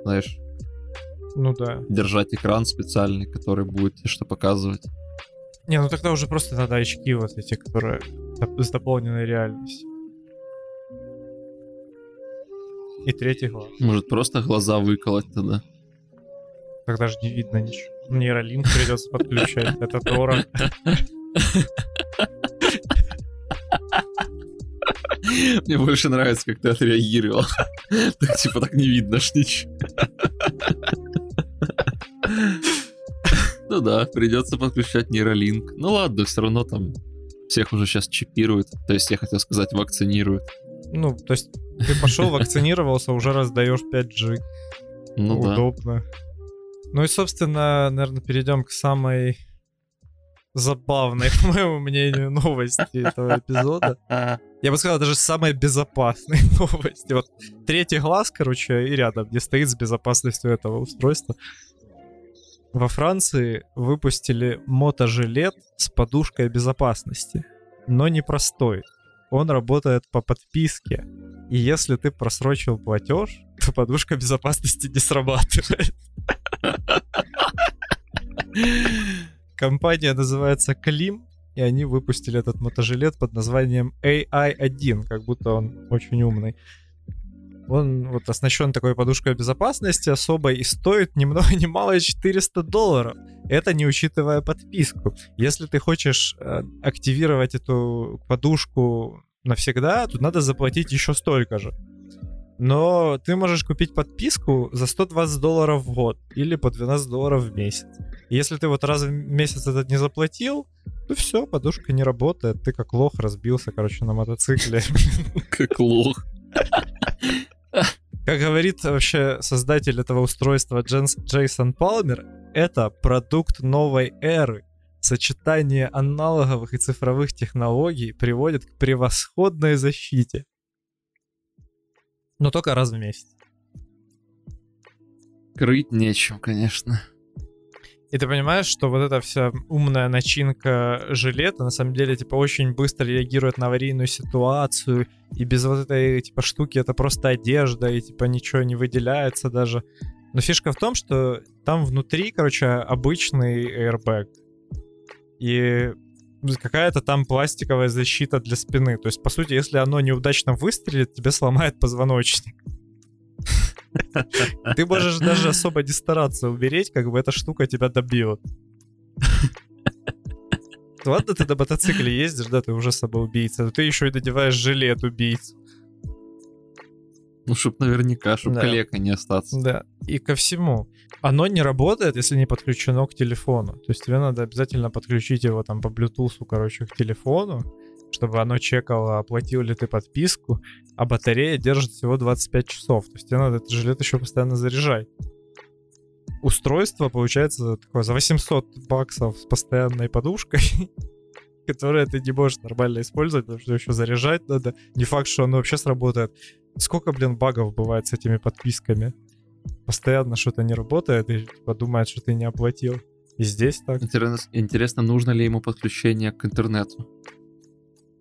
Знаешь, Ну да. держать экран специальный, который будет тебе что показывать. Не, ну тогда уже просто надо очки вот эти, которые с дополненной реальностью. И третий глаз. Может просто глаза выколоть тогда. Тогда же не видно ничего. Нейролинк придется подключать. Это дорого. Мне больше нравится, как ты отреагировал. Так типа так не видно ж ничего. Ну да, придется подключать нейролинк. Ну ладно, все равно там всех уже сейчас чипируют. То есть я хотел сказать вакцинируют. Ну, то есть ты пошел, вакцинировался, уже раздаешь 5G. Ну да. Удобно. Ну и, собственно, наверное, перейдем к самой забавной, по моему мнению, новости этого эпизода. Я бы сказал, даже самой безопасной новости. Вот третий глаз, короче, и рядом, где стоит с безопасностью этого устройства. Во Франции выпустили мотожилет с подушкой безопасности, но не простой. Он работает по подписке. И если ты просрочил платеж, то подушка безопасности не срабатывает. Компания называется Клим, и они выпустили этот мотожилет под названием AI-1, как будто он очень умный. Он вот оснащен такой подушкой безопасности особой и стоит ни много ни мало 400 долларов. Это не учитывая подписку. Если ты хочешь э, активировать эту подушку навсегда, то надо заплатить еще столько же. Но ты можешь купить подписку за 120 долларов в год или по 12 долларов в месяц. И если ты вот раз в месяц этот не заплатил, то все, подушка не работает. Ты как лох разбился, короче, на мотоцикле. Как лох. Как говорит вообще создатель этого устройства Дженс- Джейсон Палмер, это продукт новой эры. Сочетание аналоговых и цифровых технологий приводит к превосходной защите. Но только раз в месяц. Крыть нечем, конечно. И ты понимаешь, что вот эта вся умная начинка жилета на самом деле типа очень быстро реагирует на аварийную ситуацию, и без вот этой типа штуки это просто одежда, и типа ничего не выделяется даже. Но фишка в том, что там внутри, короче, обычный airbag. И какая-то там пластиковая защита для спины. То есть, по сути, если оно неудачно выстрелит, тебе сломает позвоночник. Ты можешь даже особо не стараться умереть, как бы эта штука тебя добьет. Ладно, ты на мотоцикле ездишь, да, ты уже самоубийца, но ты еще и надеваешь жилет убийц. Ну, чтоб наверняка, чтоб Да. калека не остаться. Да. И ко всему. Оно не работает, если не подключено к телефону. То есть тебе надо обязательно подключить его там по Bluetooth, короче, к телефону, чтобы оно чекало, оплатил ли ты подписку, а батарея держит всего 25 часов. То есть тебе надо этот жилет еще постоянно заряжать. Устройство, получается, такое за 800 баксов с постоянной подушкой, которое ты не можешь нормально использовать, потому что еще заряжать надо. Не факт, что оно вообще сработает. Сколько, блин, багов бывает с этими подписками? Постоянно что-то не работает, и типа, думает, что ты не оплатил. И здесь так. Интересно, интересно, нужно ли ему подключение к интернету?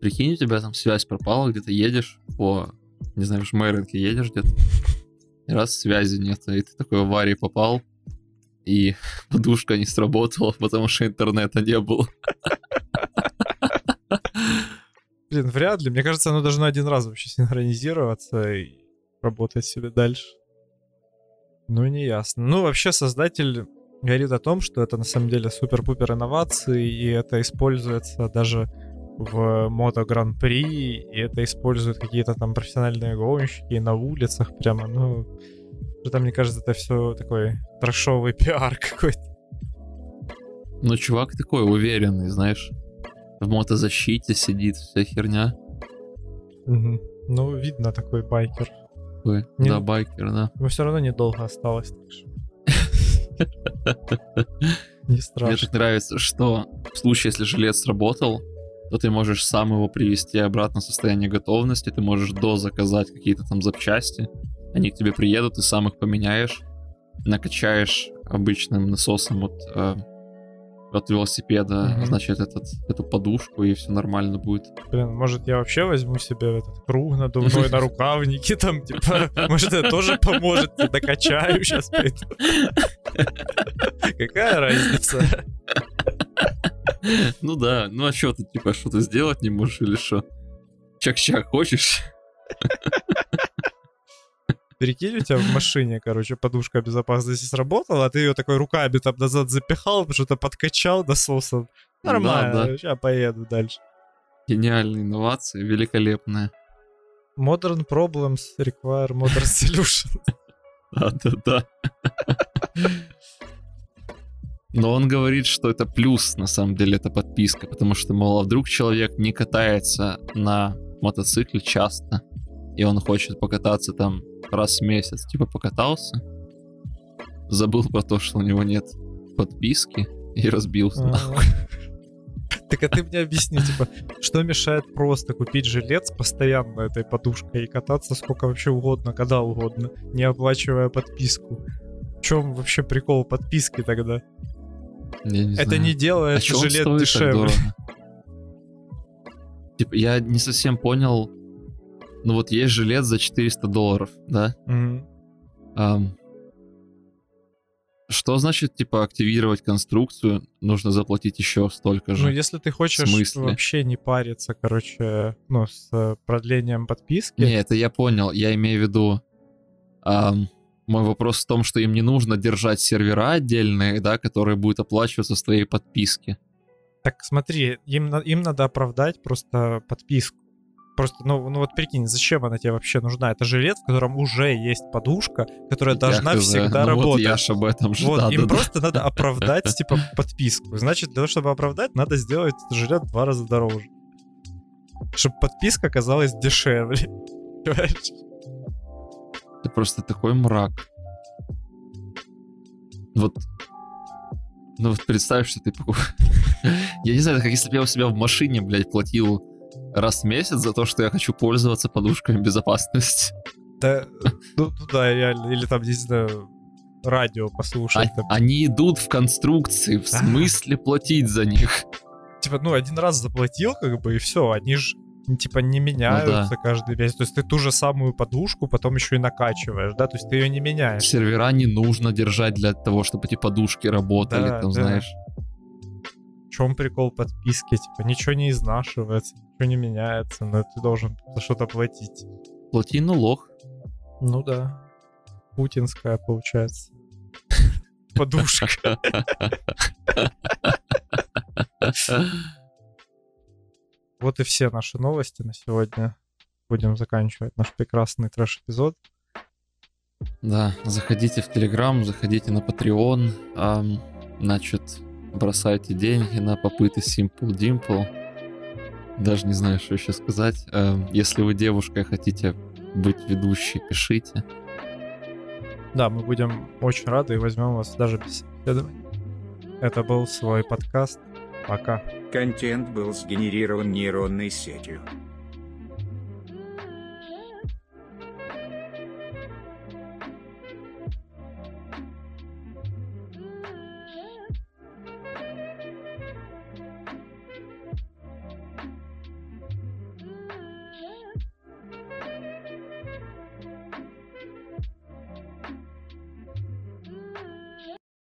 Прикинь, у тебя там связь пропала, где-то едешь по, не знаю, в Жмеринке едешь где-то, раз связи нет, и ты такой в аварии попал, и подушка не сработала, потому что интернета не было. Блин, вряд ли. Мне кажется, оно должно один раз вообще синхронизироваться и работать себе дальше. Ну, не ясно. Ну, вообще, создатель говорит о том, что это на самом деле супер-пупер инновации, и это используется даже в Мото Гран-при, и это используют какие-то там профессиональные гонщики на улицах прямо, ну... Что-то, мне кажется, это все такой трэшовый пиар какой-то. Но чувак такой уверенный, знаешь, в мотозащите сидит, вся херня. Мгм. Ну, видно такой байкер. Ой, Не- Да, байкер, да. Но все равно недолго осталось. Не Мне страшно. так нравится, что в случае, если жилет сработал, то ты можешь сам его привести обратно в состояние готовности, ты можешь дозаказать какие-то там запчасти, они к тебе приедут, ты сам их поменяешь, накачаешь обычным насосом от, э, от велосипеда, Мгм. значит, этот, эту подушку, и все нормально будет. Блин, может, я вообще возьму себе этот круг надувной на рукавники, там, типа, может, это тоже поможет, докачаю сейчас. Какая разница? Ну да, ну а что ты, типа, что-то сделать не можешь или что? Чак-чак хочешь? Прикинь, у тебя в машине, короче, подушка безопасности сработала, а ты ее такой руками там назад запихал, что-то подкачал насосом. Нормально, Да, да. сейчас поеду дальше. Гениальная инновация, великолепная. Modern problems require modern solution. Да-да-да. Но он говорит, что это плюс, на самом деле, это подписка, потому что, мол, а вдруг человек не катается на мотоцикле часто, и он хочет покататься там раз в месяц, типа покатался, забыл про то, что у него нет подписки, и разбился. нахуй. Так а ты мне объясни, типа, что мешает просто купить жилет с постоянно этой подушкой и кататься сколько вообще угодно, когда угодно, не оплачивая подписку? В чем вообще прикол подписки тогда? Не Это знаю. не А делает он жилет дешевле. Типа, я не совсем понял. Ну вот есть жилет за 400 долларов, да? Мгм. Ам, Что значит, типа, активировать конструкцию, нужно заплатить еще столько же? Ну, если ты хочешь вообще не париться, короче, ну, с э, продлением подписки, Не, это я понял. Я имею в виду... ам, мой вопрос в том, что им не нужно держать сервера отдельные, да, которые будут оплачиваться с твоей подписки. так смотри, им, им надо оправдать просто подписку. Просто, ну, ну вот прикинь, зачем она тебе вообще нужна? Это жилет, в котором уже есть подушка, которая должна хз. всегда ну, Вот работать. я ж об этом же. Вот, да, им да, да. просто надо оправдать, типа, подписку. Значит, для того, чтобы оправдать, надо сделать этот жилет в два раза дороже. Чтобы подписка оказалась дешевле. Понимаешь? Это просто такой мрак. Вот. Ну вот представь, что ты. Я не знаю, это как если бы я у себя в машине, блядь, платил раз в месяц за то, что я хочу пользоваться подушками безопасности. Да, ну, ну да, реально. Или там, не знаю, радио А- послушать. там. они идут в конструкции, в смысле платить за них? Типа, ну, один раз заплатил, как бы, и все. Они же, типа, не меняются каждый месяц. То есть ты ту же самую подушку потом еще и накачиваешь, да? То есть ты ее не меняешь. Сервера не нужно держать для того, чтобы эти подушки работали, Да, там, да. знаешь. В чем прикол подписки? Типа, ничего не изнашивается, ничего не меняется, но ты должен за что-то платить. Плати налог. Ну да. Путинская, получается. Подушка. Вот и все наши новости на сегодня. Будем заканчивать наш прекрасный трэш-эпизод. Да, заходите в Телеграм, заходите на Patreon, ам, значит, бросайте деньги на попыты Simple Dimple. Даже не знаю, что еще сказать. Эм, Если вы девушка и хотите быть ведущей, пишите. Да, мы будем очень рады и возьмем вас даже без. Это был свой подкаст. Пока. Контент был сгенерирован нейронной сетью.